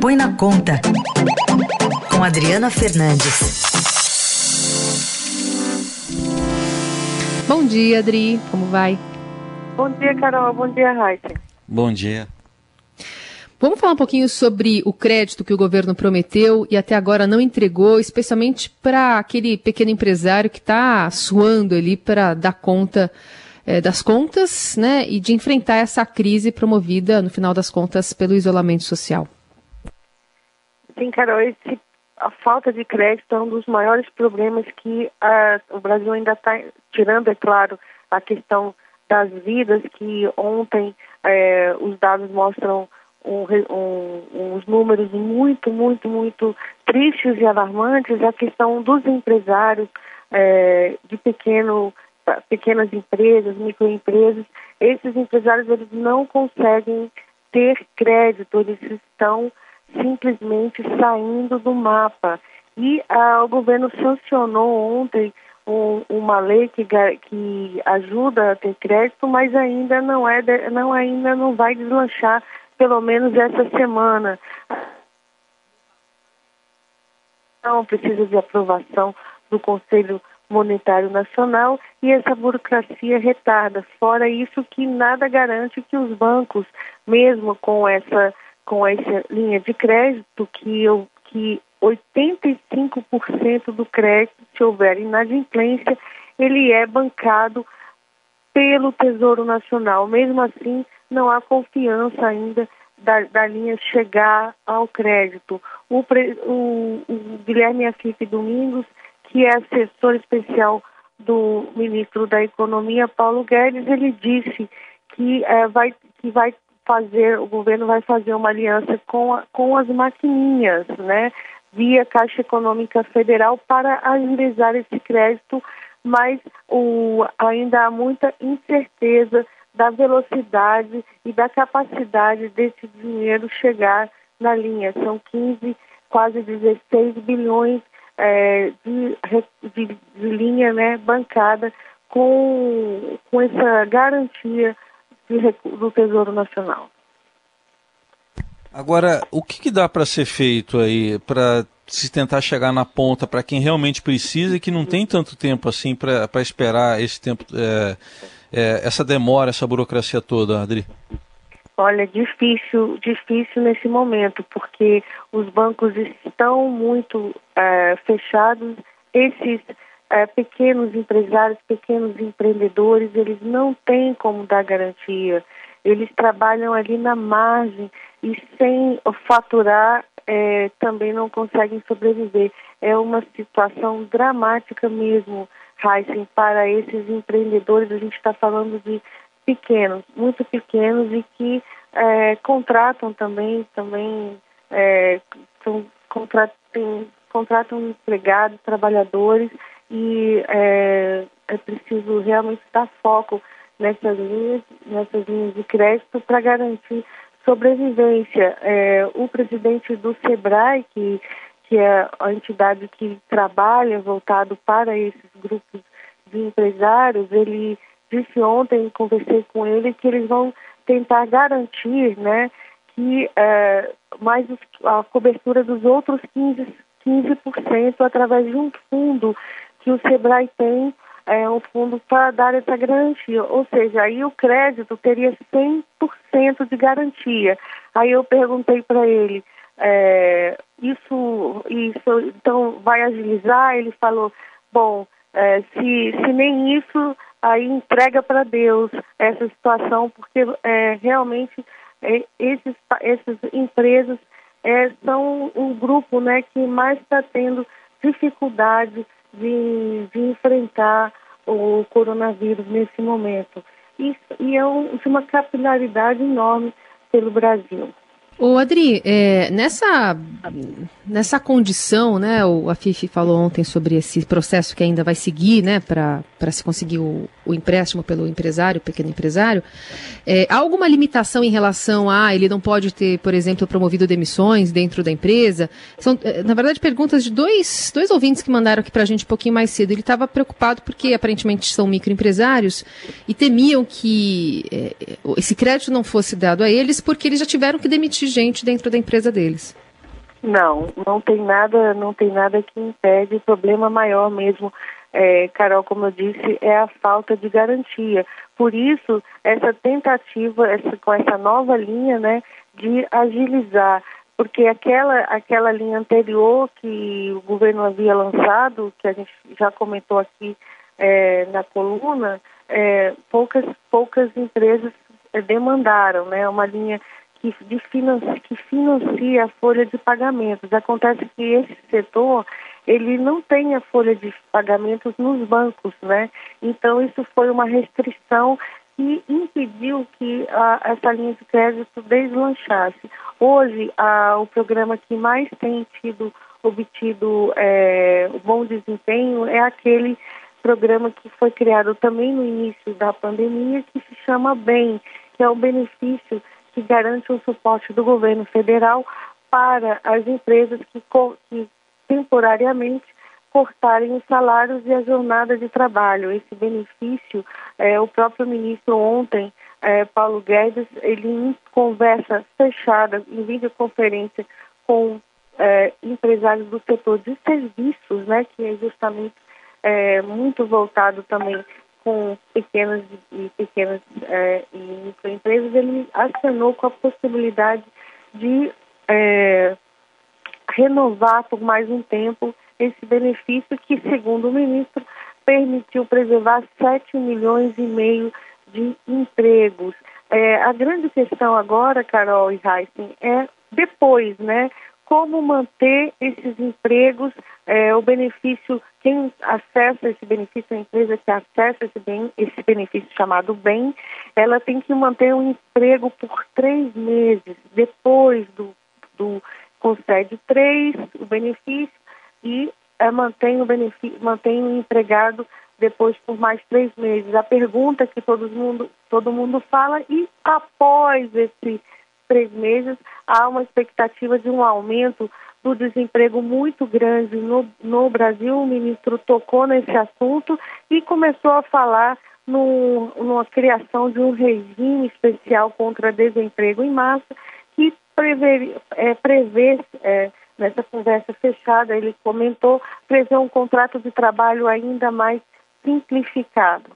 Põe na Conta, com Adriana Fernandes. Bom dia, Adri. Como vai? Bom dia, Carol. Bom dia, Raíssa. Bom dia. Vamos falar um pouquinho sobre o crédito que o governo prometeu e até agora não entregou, especialmente para aquele pequeno empresário que está suando ali para dar conta é, das contas né, e de enfrentar essa crise promovida, no final das contas, pelo isolamento social. Carol, esse, a falta de crédito é um dos maiores problemas que o Brasil ainda está tirando, é claro, a questão das vidas, que ontem é, os dados mostram um, um, uns números muito, muito, muito tristes e alarmantes, a questão dos empresários é, de pequeno, pequenas empresas, microempresas, esses empresários eles não conseguem ter crédito, eles estão simplesmente saindo do mapa. E ah, o governo sancionou ontem um, uma lei que, que ajuda a ter crédito, mas ainda não é não ainda não vai deslanchar pelo menos essa semana. Não precisa de aprovação do Conselho Monetário Nacional e essa burocracia retarda. Fora isso que nada garante que os bancos, mesmo com essa com essa linha de crédito que eu que 85% do crédito, se houver inadimplência, ele é bancado pelo Tesouro Nacional. Mesmo assim, não há confiança ainda da, da linha chegar ao crédito. O, o, o Guilherme Afife Domingos, que é assessor especial do ministro da Economia, Paulo Guedes, ele disse que, é, vai, que vai fazer, o governo vai fazer uma aliança com, a, com as maquininhas, né, via Caixa Econômica Federal para agilizar esse crédito, mas o, ainda há muita incerteza da velocidade e da capacidade desse dinheiro chegar na linha. São 15, quase 16 bilhões é, de, de, de, linha né, bancada com, com essa garantia do Tesouro Nacional. Agora, o que, que dá para ser feito aí para se tentar chegar na ponta para quem realmente precisa e que não tem tanto tempo assim para esperar esse tempo, é, é, essa demora, essa burocracia toda, Adri? Olha, difícil, difícil nesse momento, porque os bancos estão muito é, fechados. Esses é, pequenos empresários, pequenos empreendedores, eles não têm como dar garantia. Eles trabalham ali na margem e sem faturar é, também não conseguem sobreviver. É uma situação dramática mesmo, Heisen, para esses empreendedores. A gente está falando de pequenos, muito pequenos e que é, contratam também, também é, são, contratam, contratam empregados, trabalhadores e é, é preciso realmente dar foco nessas linhas, nessas linhas de crédito para garantir sobrevivência. É, o presidente do SEBRAE, que, que é a entidade que trabalha voltado para esses grupos de empresários, ele disse ontem, conversei com ele, que eles vão tentar garantir né, que é, mais a cobertura dos outros 15%, 15% através de um fundo que o SEBRAE tem é, um fundo para dar essa garantia, ou seja, aí o crédito teria 100% de garantia. Aí eu perguntei para ele, é, isso, isso então vai agilizar? Ele falou, bom, é, se, se nem isso, aí entrega para Deus essa situação, porque é, realmente é, esses, essas empresas é, são um grupo né, que mais está tendo dificuldade de, de enfrentar o coronavírus nesse momento. Isso, e é um, uma capilaridade enorme pelo Brasil. Ô Adri, é, nessa, nessa condição, né, o, a Fifi falou ontem sobre esse processo que ainda vai seguir, né, para se conseguir o, o, empréstimo pelo empresário, pequeno empresário, é, há alguma limitação em relação a ele não pode ter, por exemplo, promovido demissões dentro da empresa? São, é, na verdade, perguntas de dois, dois ouvintes que mandaram aqui para a gente um pouquinho mais cedo. Ele estava preocupado porque aparentemente são microempresários e temiam que é, esse crédito não fosse dado a eles porque eles já tiveram que demitir gente dentro da empresa deles. Não, não tem nada, não tem nada que impede. O problema maior mesmo, é, Carol, como eu disse, é a falta de garantia. Por isso, essa tentativa, essa, com essa nova linha, né, de agilizar, porque aquela, aquela linha anterior que o governo havia lançado, que a gente já comentou aqui é, na coluna, é, poucas, poucas empresas é, demandaram, né, uma linha que, de financia, que financia a folha de pagamentos. Acontece que esse setor ele não tem a folha de pagamentos nos bancos, né? Então isso foi uma restrição que impediu que a, essa linha de crédito deslanchasse. Hoje, a, o programa que mais tem tido obtido é, bom desempenho é aquele programa que foi criado também no início da pandemia, que se chama BEM, que é o benefício que garante o suporte do governo federal para as empresas que, que temporariamente cortarem os salários e a jornada de trabalho. Esse benefício, é, o próprio ministro ontem, é, Paulo Guedes, ele em conversa fechada, em videoconferência com é, empresários do setor de serviços, né, que é justamente é, muito voltado também com pequenas e pequenas é, e microempresas, ele acenou com a possibilidade de é, renovar por mais um tempo esse benefício que, segundo o ministro, permitiu preservar 7 milhões e meio de empregos. É, a grande questão agora, Carol e Heisen, é depois, né? como manter esses empregos, é, o benefício, quem acessa esse benefício, a empresa que acessa esse, bem, esse benefício chamado bem, ela tem que manter um emprego por três meses, depois do, do concede três, o benefício, e é, mantém, o benefício, mantém o empregado depois por mais três meses. A pergunta que todo mundo, todo mundo fala, e após esse três meses, há uma expectativa de um aumento do desemprego muito grande no, no Brasil. O ministro tocou nesse assunto e começou a falar no, numa criação de um regime especial contra desemprego em massa prevê, é, prevê é, nessa conversa fechada, ele comentou, prevê um contrato de trabalho ainda mais simplificado.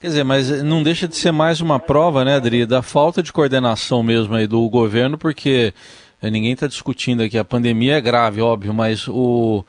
Quer dizer, mas não deixa de ser mais uma prova, né, Adri, da falta de coordenação mesmo aí do governo, porque ninguém está discutindo aqui, a pandemia é grave, óbvio, mas o,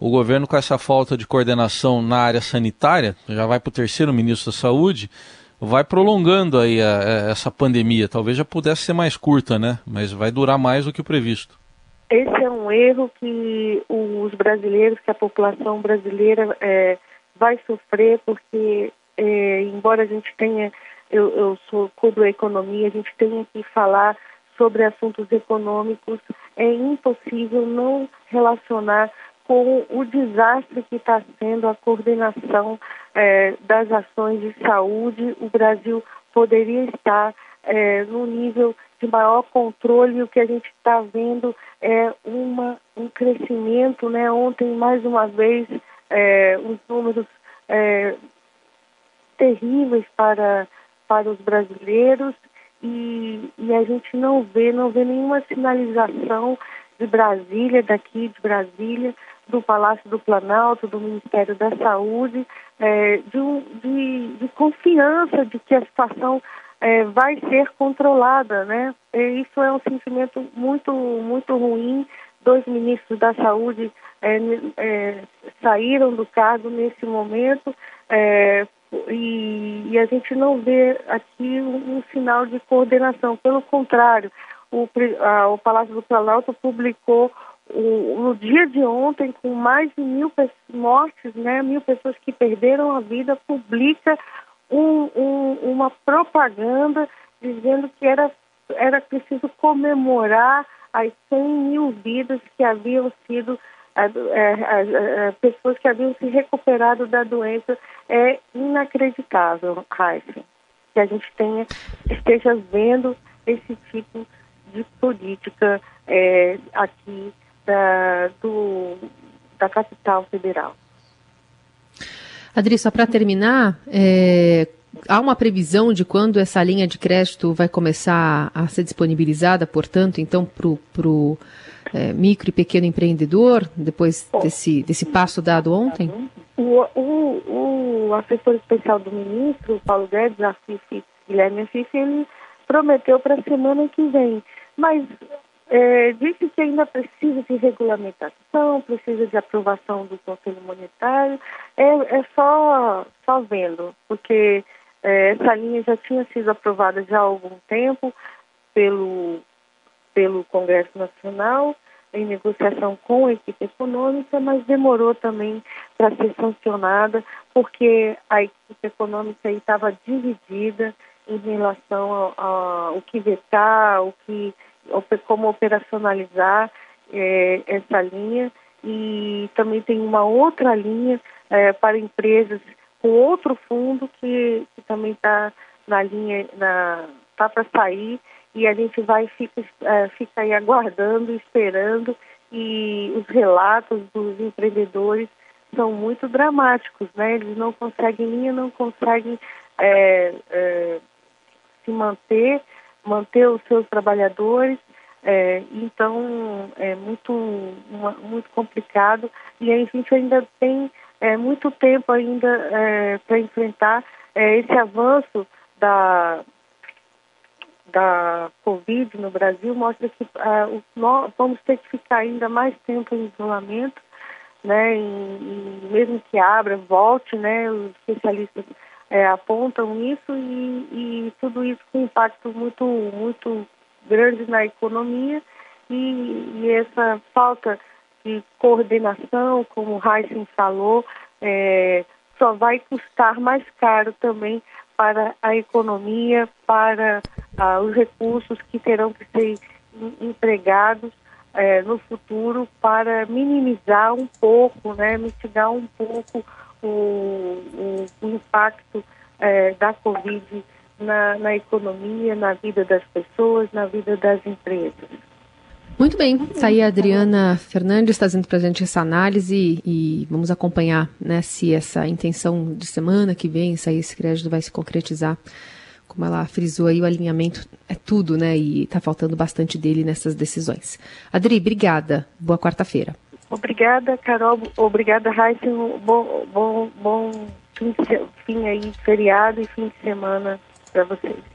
o governo com essa falta de coordenação na área sanitária, já vai para o terceiro ministro da Saúde, vai prolongando aí a, a, essa pandemia. Talvez já pudesse ser mais curta, né? Mas vai durar mais do que o previsto. Esse é um erro que os brasileiros, que a população brasileira é, vai sofrer, porque é, embora a gente tenha, eu, eu sou cubro a economia, a gente tenha que falar sobre assuntos econômicos, é impossível não relacionar com o desastre que está sendo a coordenação é, das ações de saúde. O Brasil poderia estar é, no nível de maior controle. O que a gente está vendo é uma, um crescimento. Né? Ontem, mais uma vez, é, os números é, terríveis para, para os brasileiros e, e a gente não vê, não vê nenhuma sinalização de Brasília, daqui de Brasília, do Palácio do Planalto, do Ministério da Saúde, é, de, de, de, confiança de que a situação é, vai ser controlada, né? E isso é um sentimento muito, muito ruim. Dois ministros da Saúde é, é saíram do cargo nesse momento é, e, e, a gente não vê aqui um, um sinal de coordenação. Pelo contrário, o, a, o Palácio do Planalto publicou no dia de ontem, com mais de mil mortes, né, mil pessoas que perderam a vida, publica um, um, uma propaganda dizendo que era, era preciso comemorar as 100 mil vidas que haviam sido é, é, pessoas que haviam se recuperado da doença. É inacreditável, Raíssa, que a gente tenha, esteja vendo esse tipo de política é, aqui da, do, da capital federal. Adri, só para terminar, é, há uma previsão de quando essa linha de crédito vai começar a ser disponibilizada, portanto, então, para o é, micro e pequeno empreendedor, depois desse, desse passo dado ontem? O, o, o assessor especial do ministro, Paulo Guedes, Afif, Guilherme Afif, ele prometeu para a semana que vem. Mas é, disse que ainda precisa de regulamentação, precisa de aprovação do Conselho Monetário. É, é só, só vendo, porque é, essa linha já tinha sido aprovada já há algum tempo pelo, pelo Congresso Nacional, em negociação com a equipe econômica, mas demorou também para ser sancionada, porque a equipe econômica estava dividida em relação ao, que vetar, o que como operacionalizar é, essa linha. E também tem uma outra linha é, para empresas com outro fundo que, que também está na linha, está para sair. E a gente vai fica, é, fica aí aguardando, esperando. E os relatos dos empreendedores são muito dramáticos, né? Eles não conseguem linha, não conseguem é, é, se manter manter os seus trabalhadores. É, então é muito, uma, muito complicado e a gente ainda tem é, muito tempo ainda é, para enfrentar é, esse avanço da, da Covid no Brasil mostra que uh, nós vamos ter que ficar ainda mais tempo em isolamento, né? E, e mesmo que abra, volte, né? Os especialistas é, apontam isso e, e, tudo isso com impacto muito, muito grande na economia. E, e essa falta de coordenação, como o Heisen falou, é, só vai custar mais caro também para a economia, para ah, os recursos que terão que ser empregados é, no futuro para minimizar um pouco, né, mitigar um pouco o, o, o impacto é, da Covid na, na economia, na vida das pessoas, na vida das empresas. Muito bem, está aí a Adriana Fernandes trazendo para a gente essa análise e vamos acompanhar né, se essa intenção de semana que vem, se esse crédito vai se concretizar. Como ela frisou aí, o alinhamento é tudo, né? E está faltando bastante dele nessas decisões. Adri, obrigada. Boa quarta-feira. Obrigada, Carol. Obrigada, Raíssa. Bom, bom, bom fim, fim aí, feriado e fim de semana para vocês.